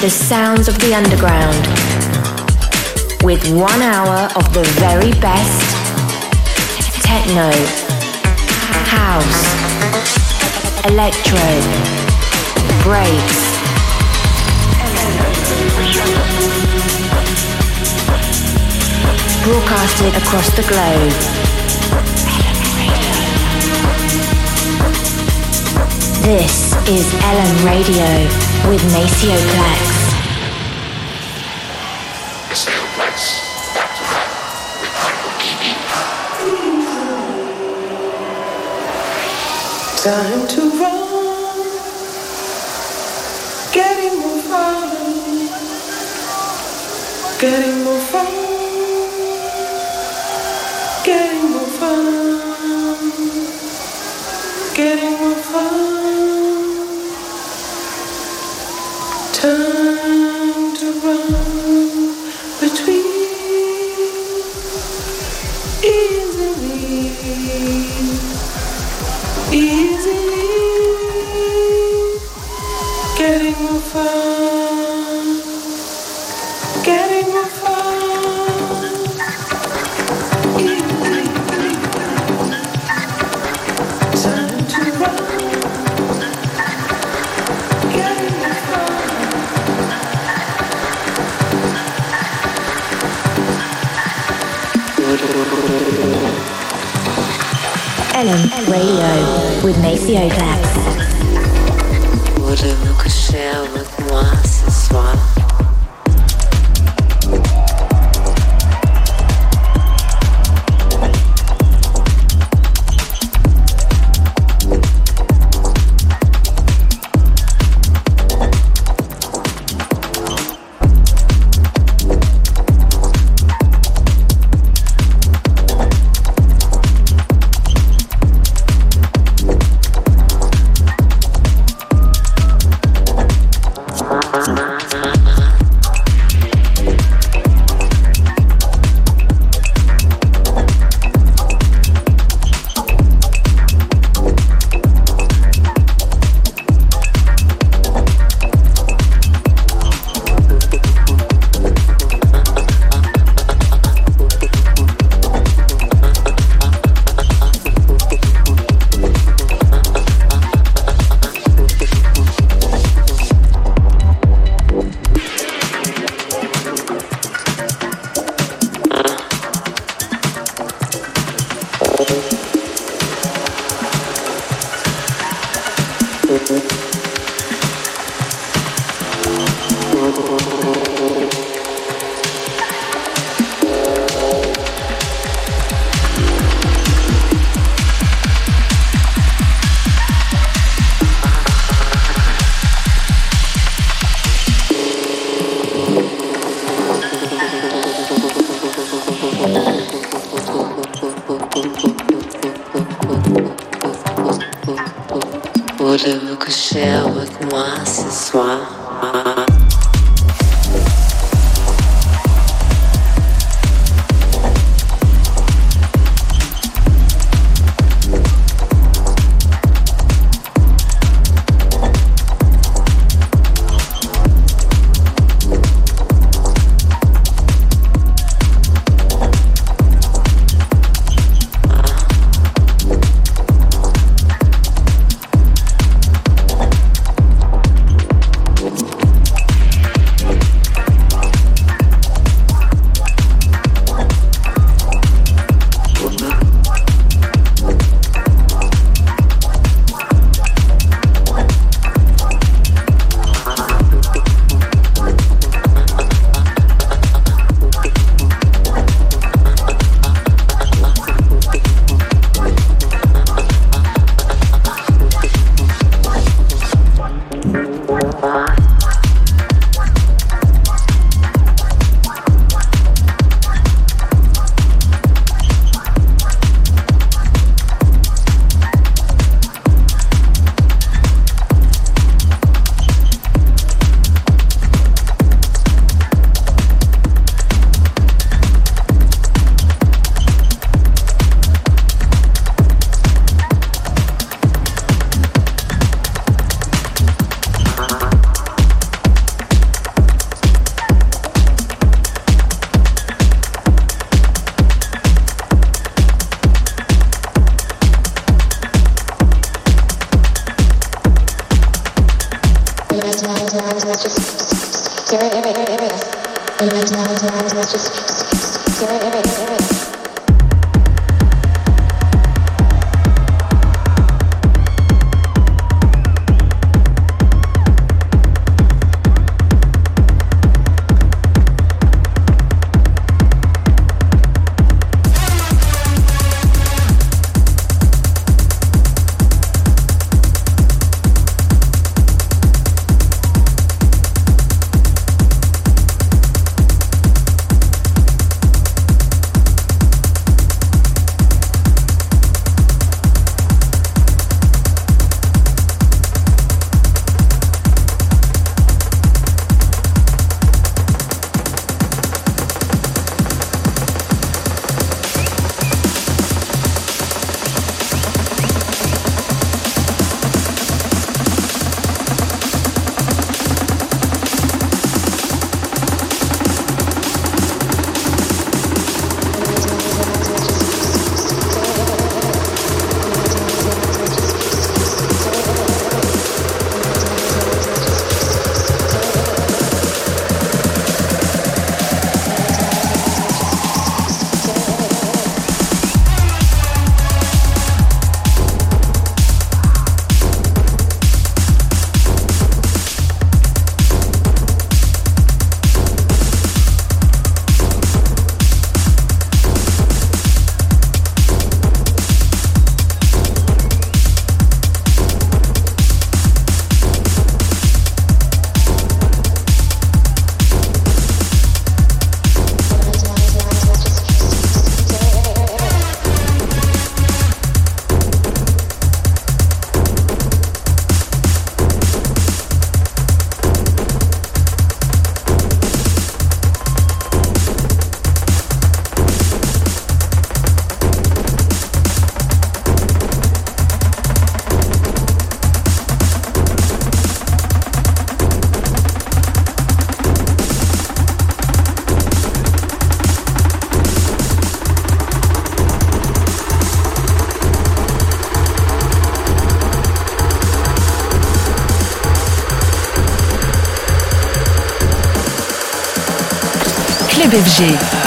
The sounds of the underground with one hour of the very best techno, house, electro, breaks. Broadcasted across the globe. This is Ellum Radio with Maceo Plex. Time to run, getting more fun, getting more with coucher avec ce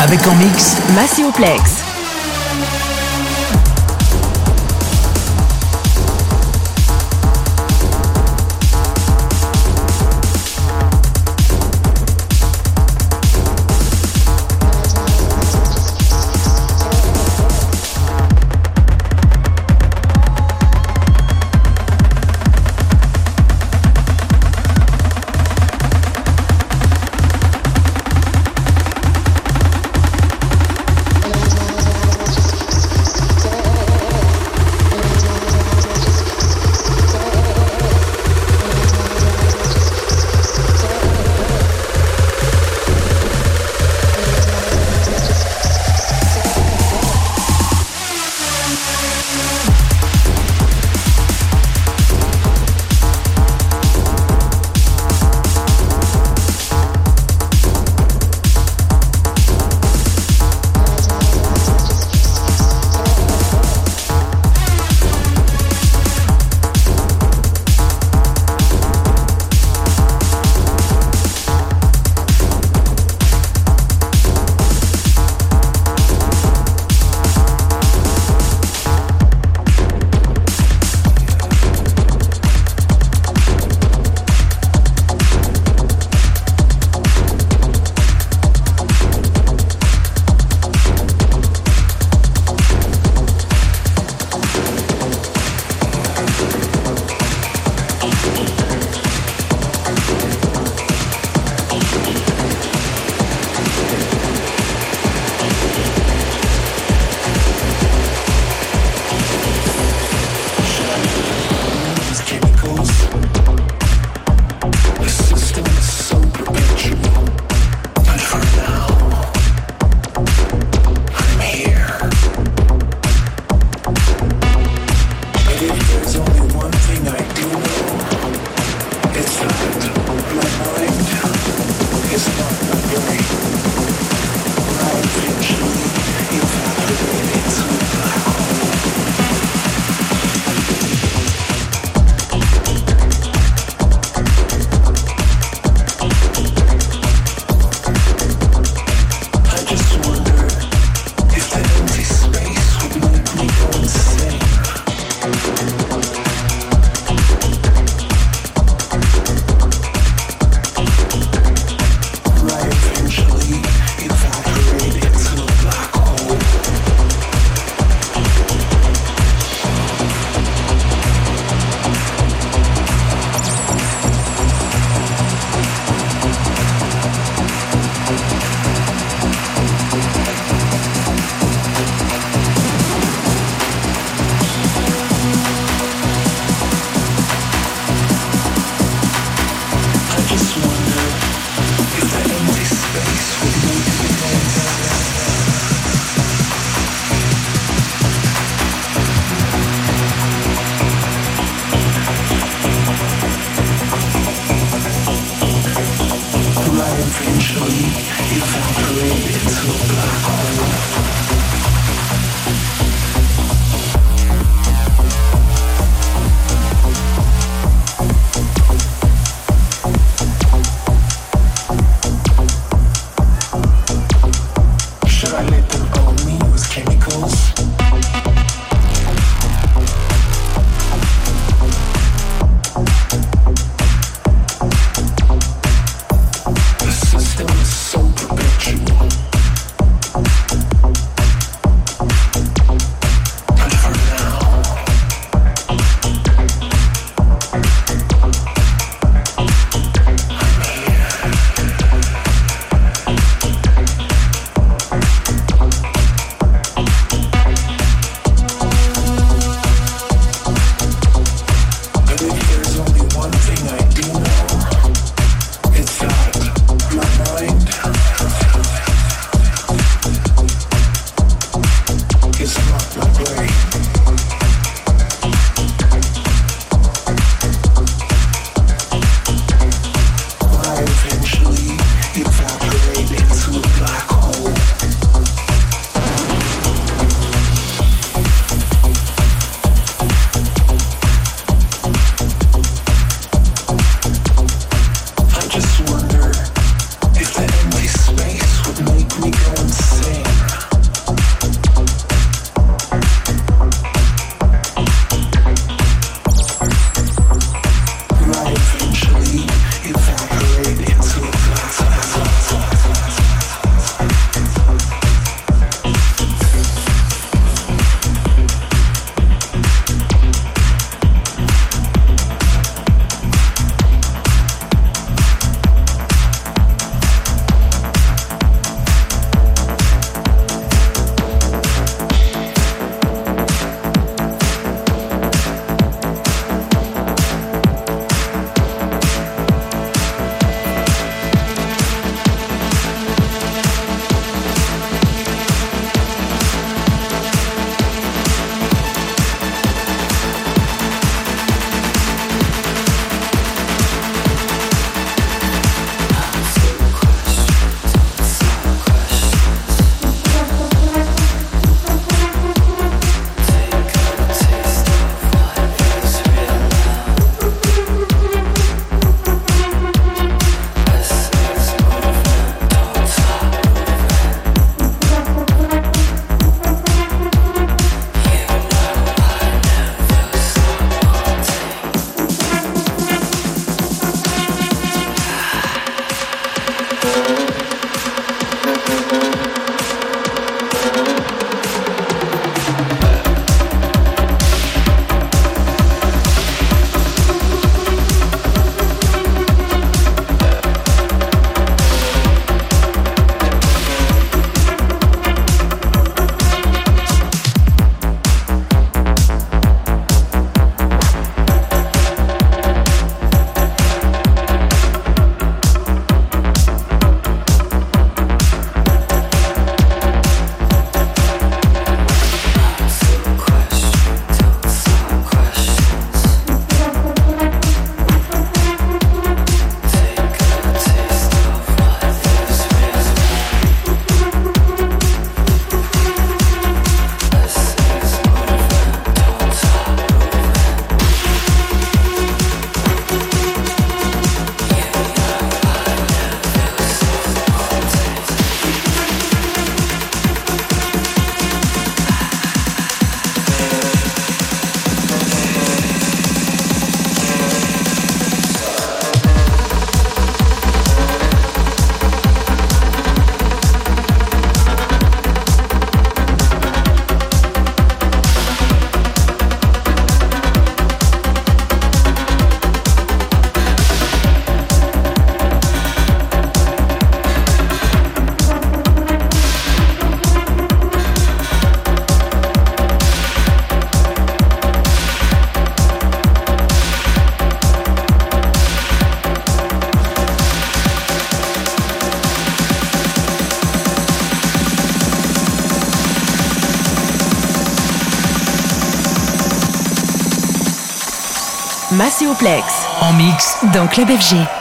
Avec en mix Massioplex. Macéoplex. En mix. Dans Club FG.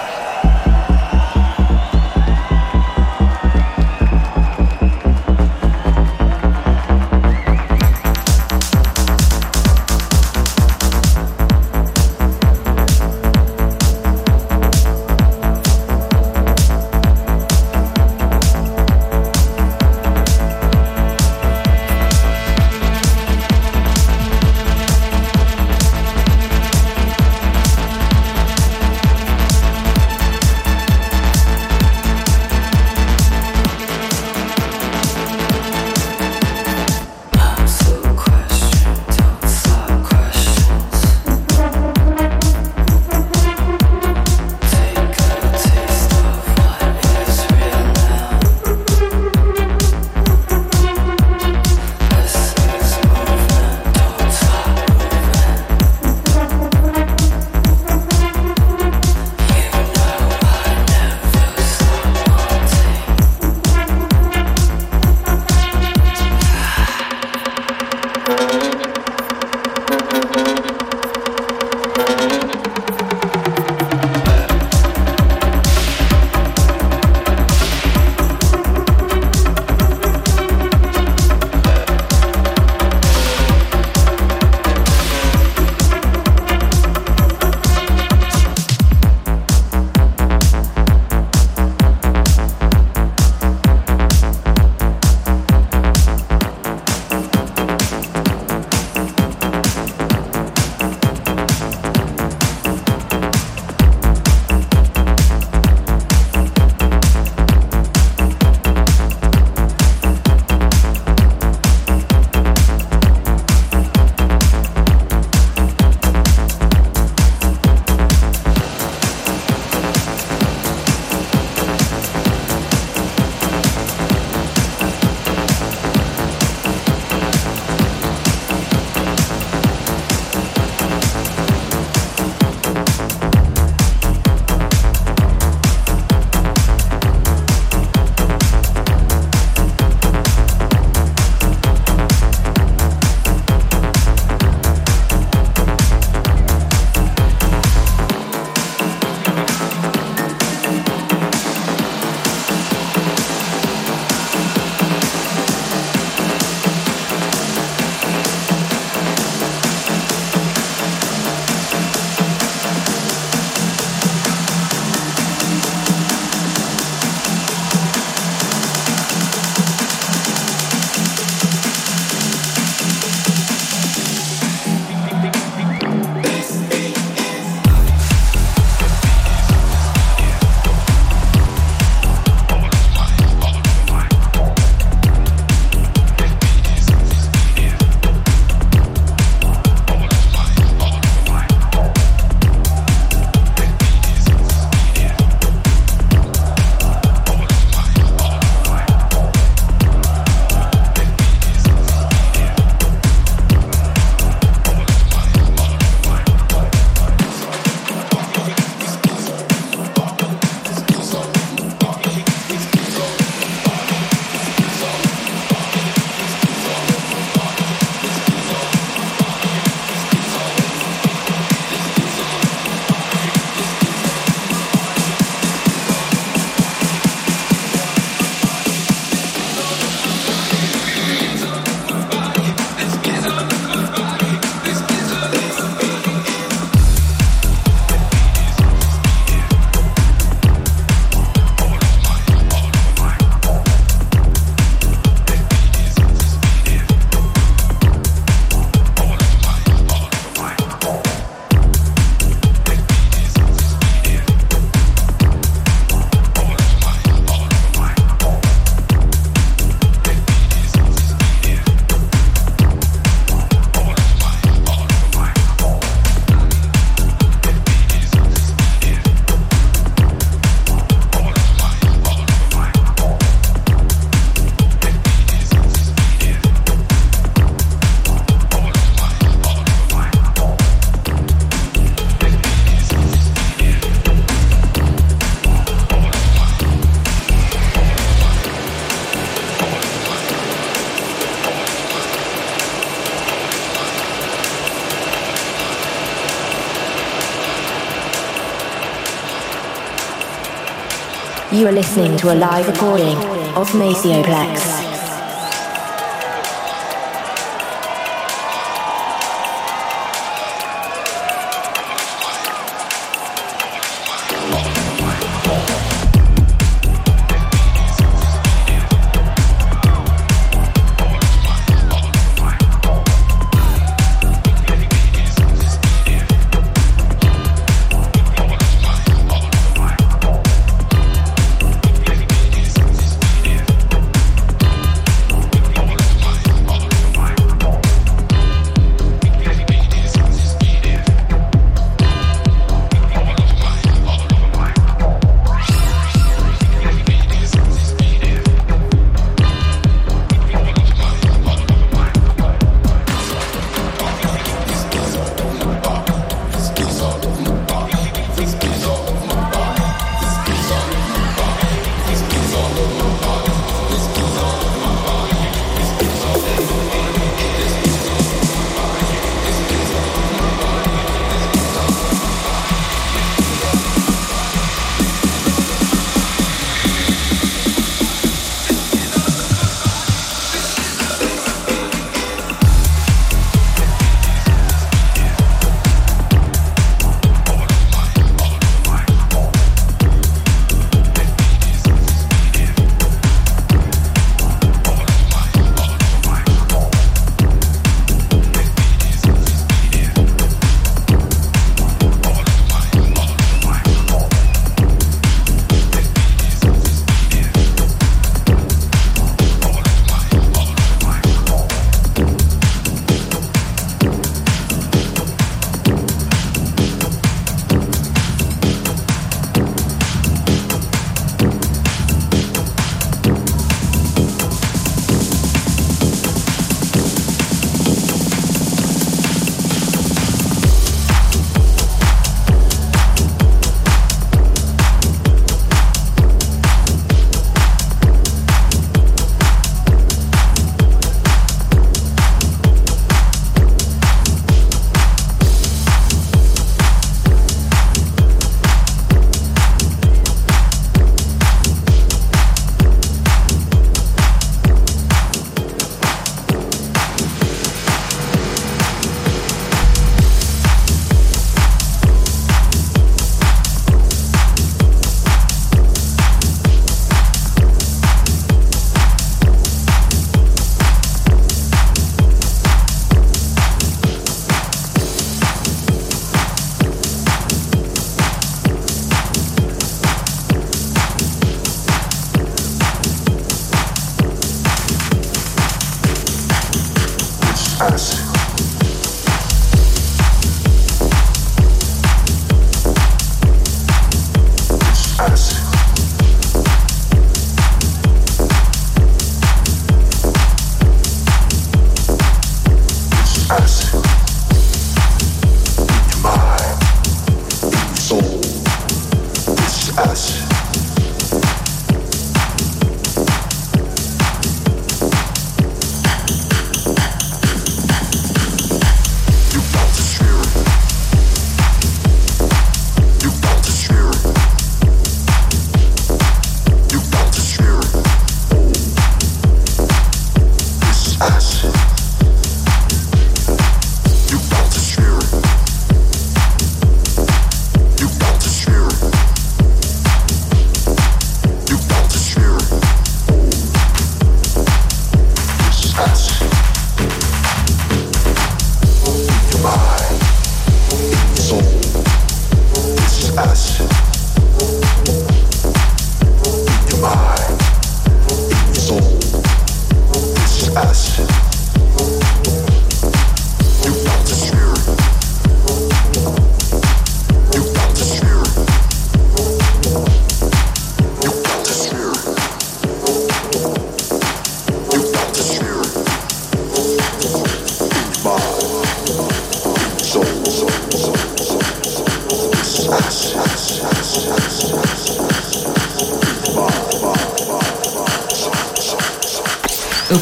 You are listening to a live recording of Maceo Plex.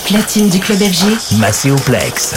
Platine du club FG. Macéoplex.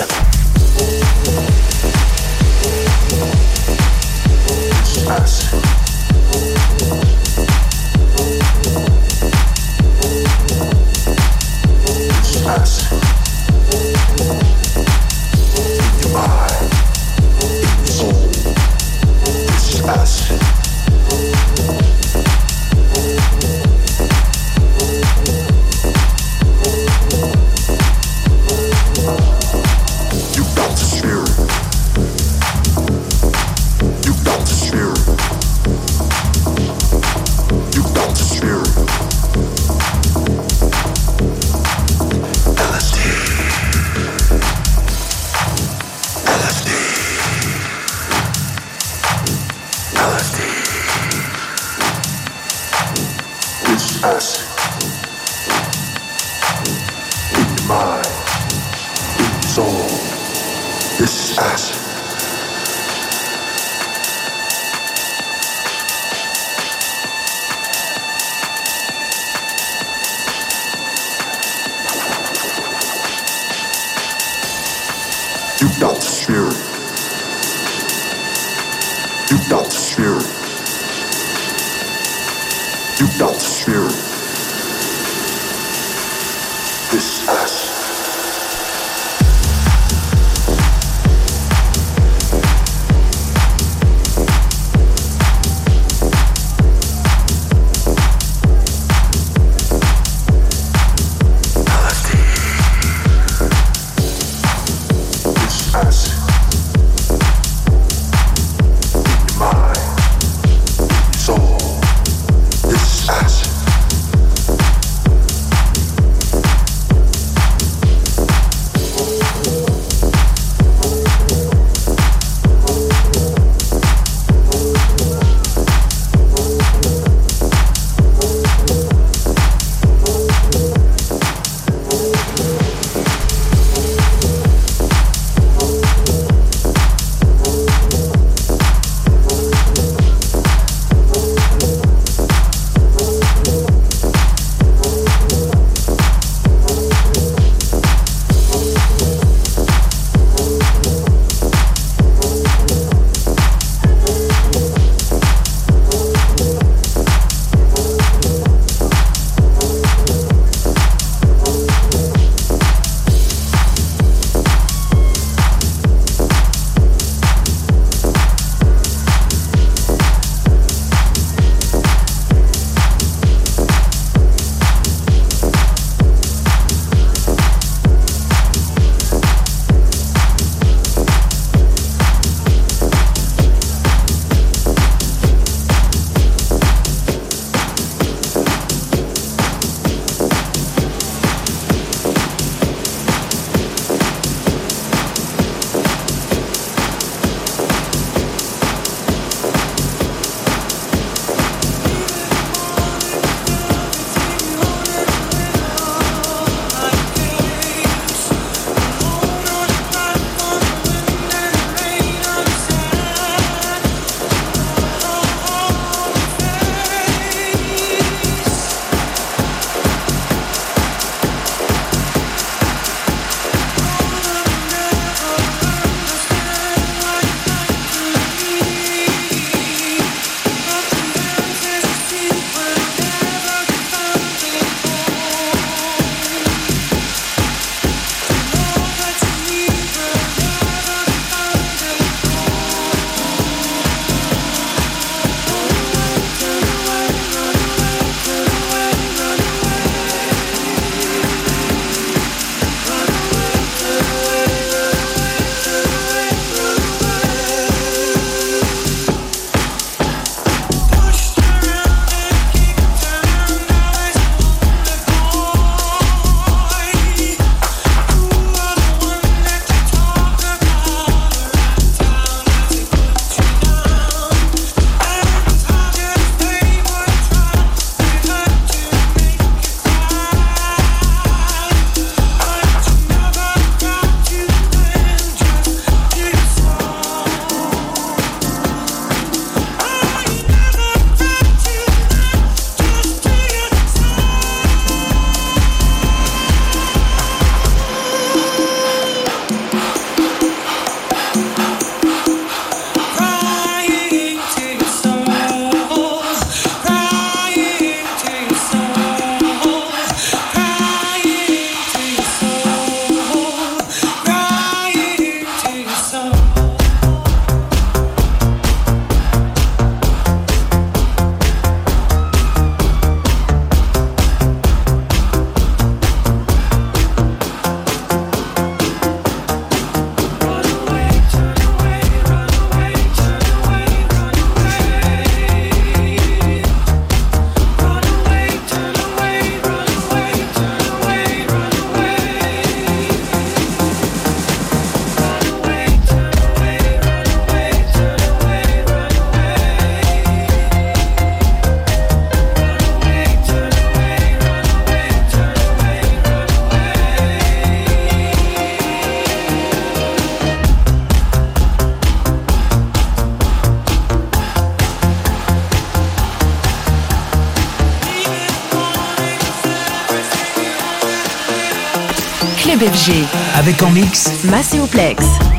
Avec en mix Masséoplex.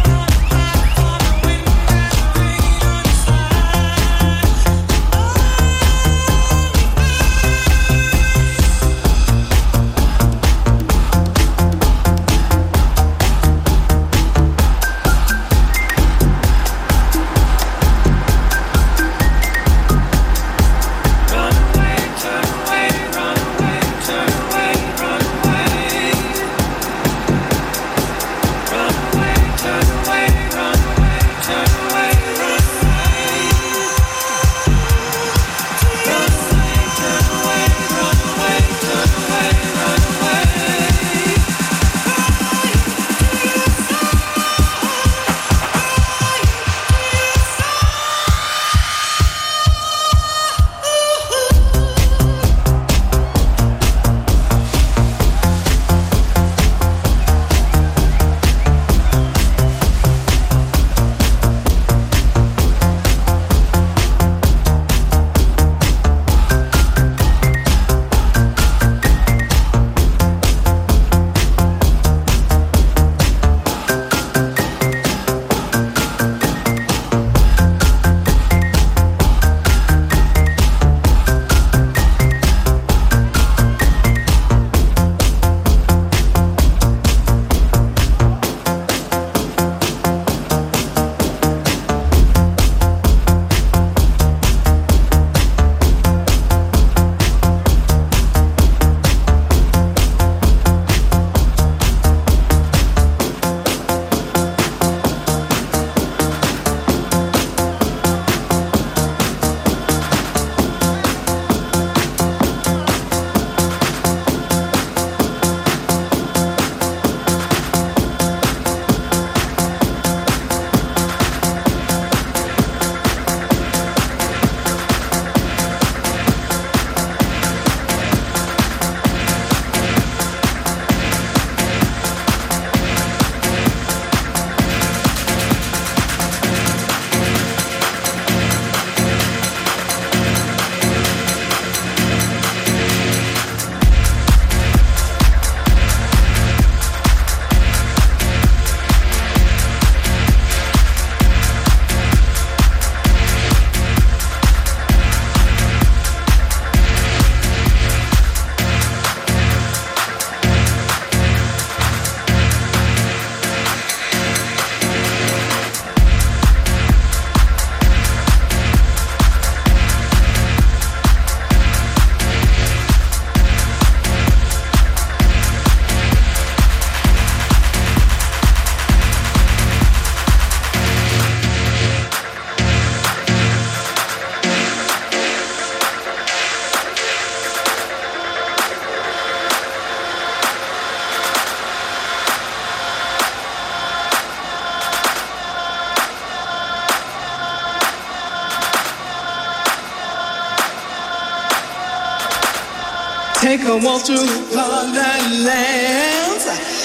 A walk through the lands,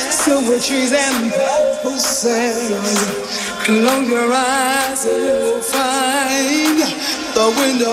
silver trees and purple sand. Close your eyes and you'll find the window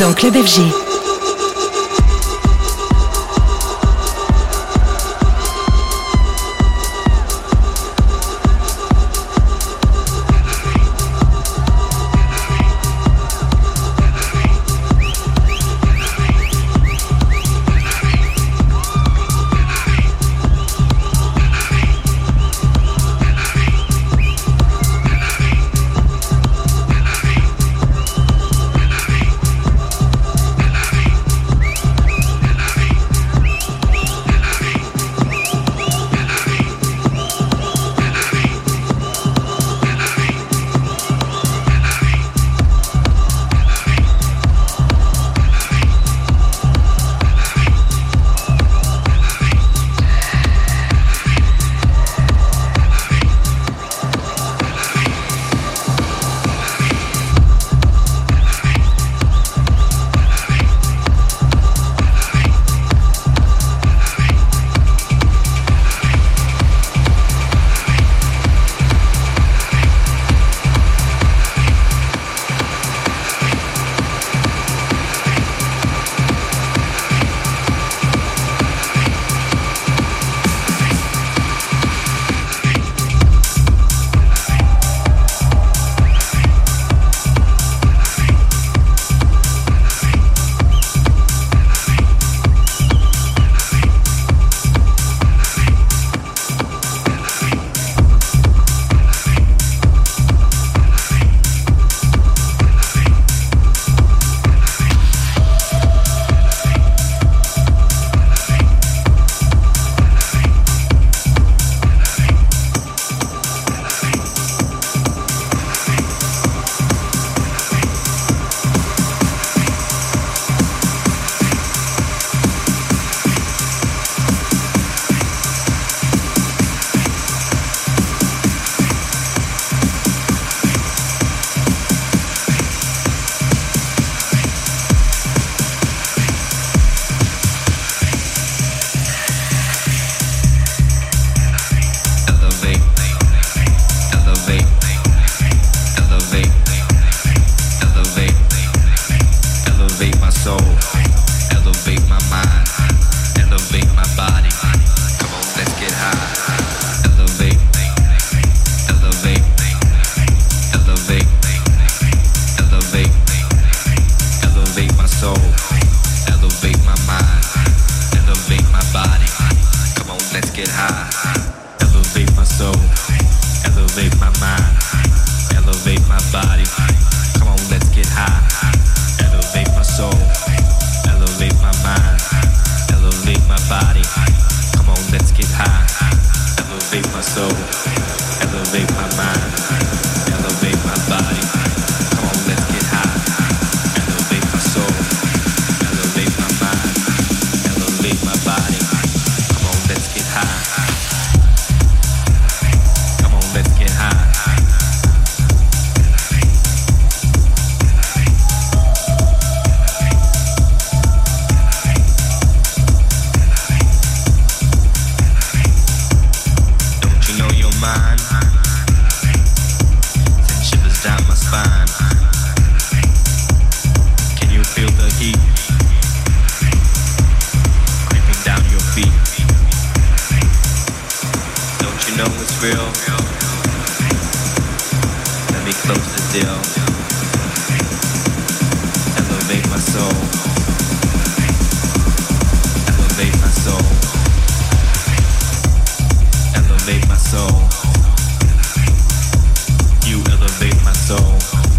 dans Club FG. Oh.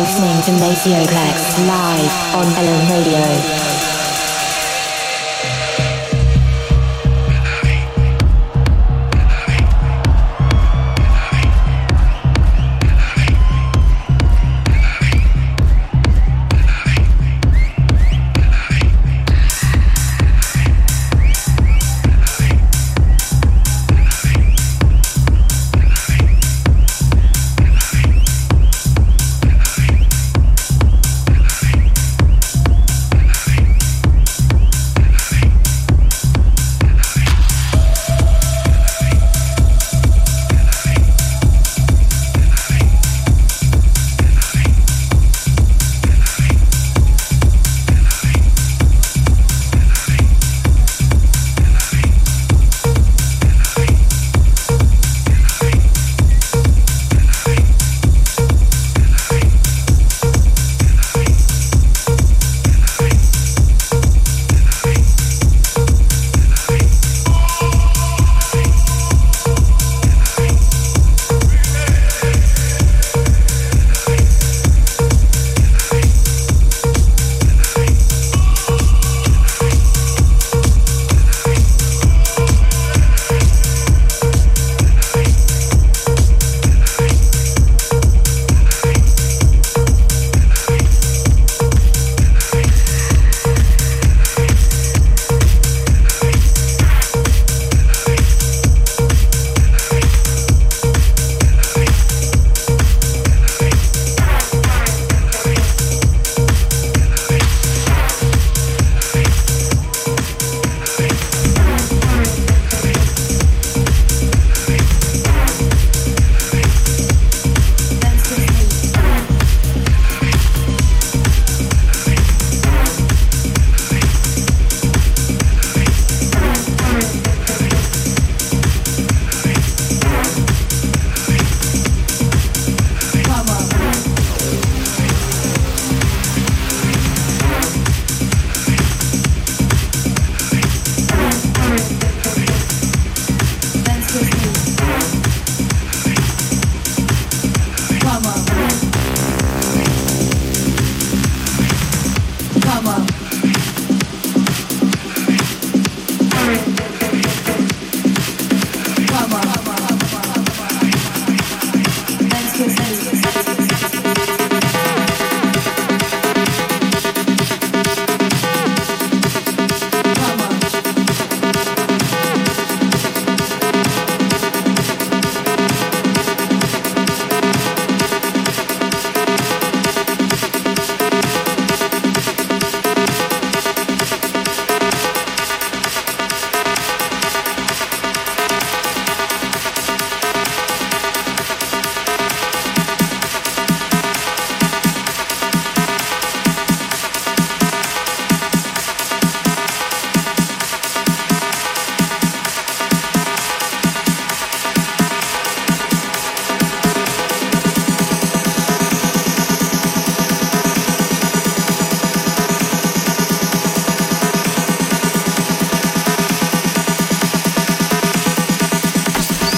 Listening to Maceo Plex live on Ellum Radio.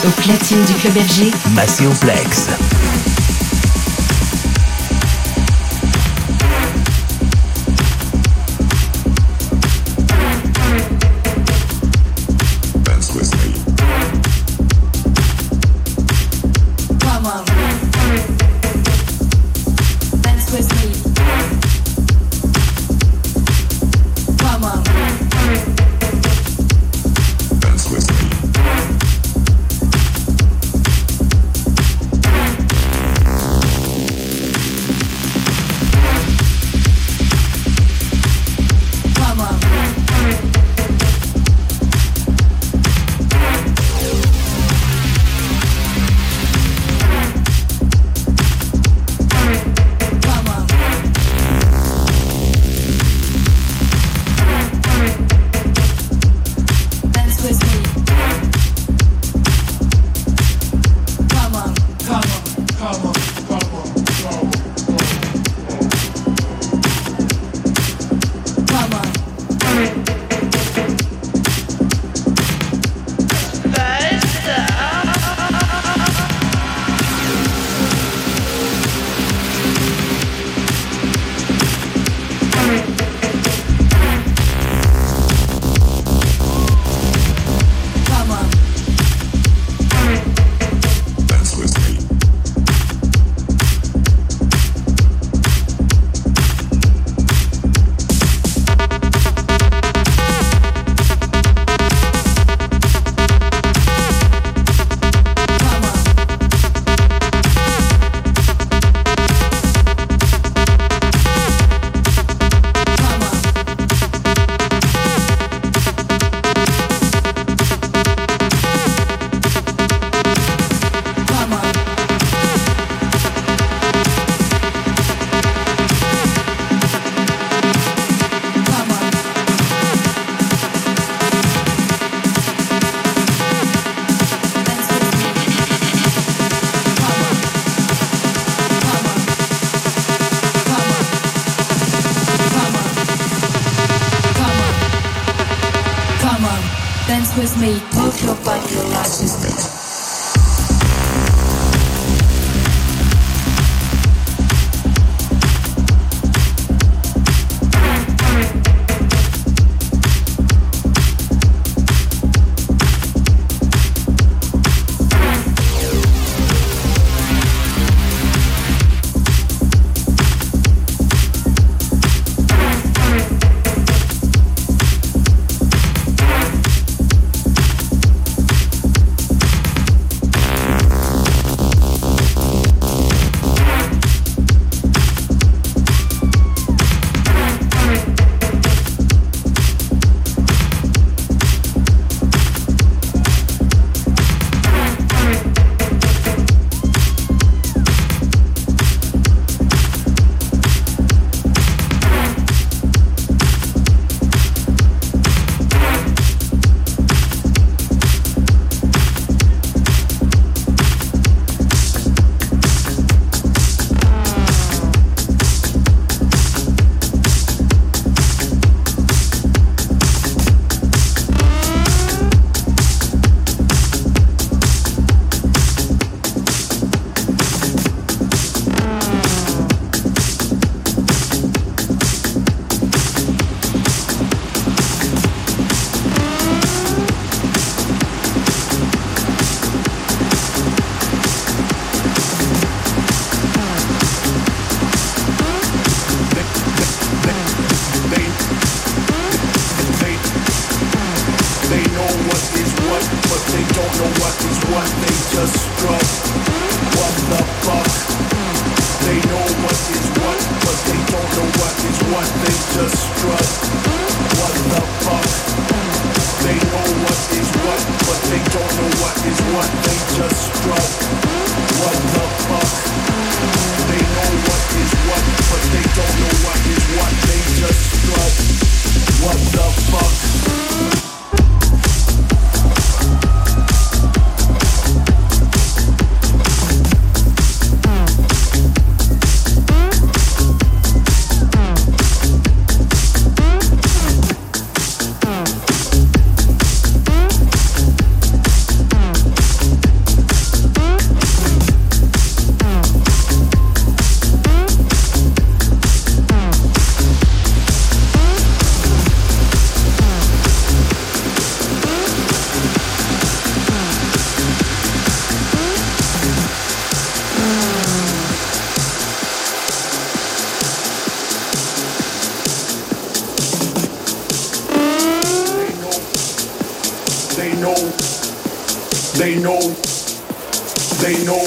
au platine du club FG. Massé au They know. They know. They know.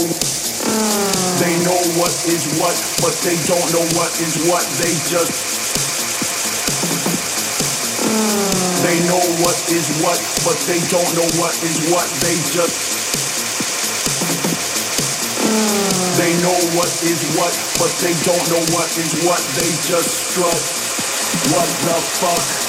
They know what is what, but they don't know what is what. They just. They know what is what, but they don't know what is what. They just. They know what is what, but they don't know what is what. They just strut. What the fuck?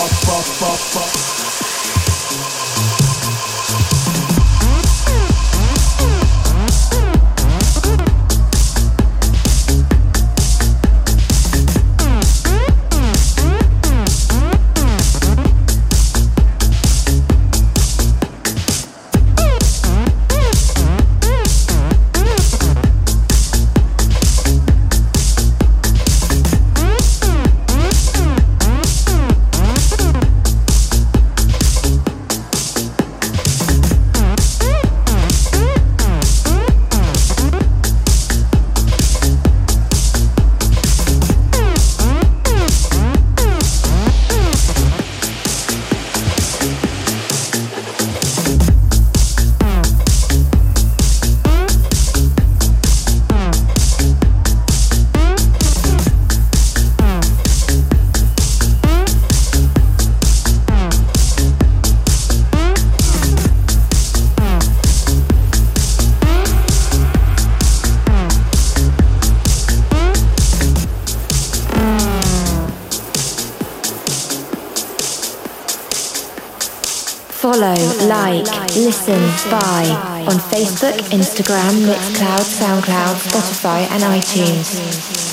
Follow, like, listen, buy on Facebook, Instagram, Mixcloud, Soundcloud, Spotify, and iTunes.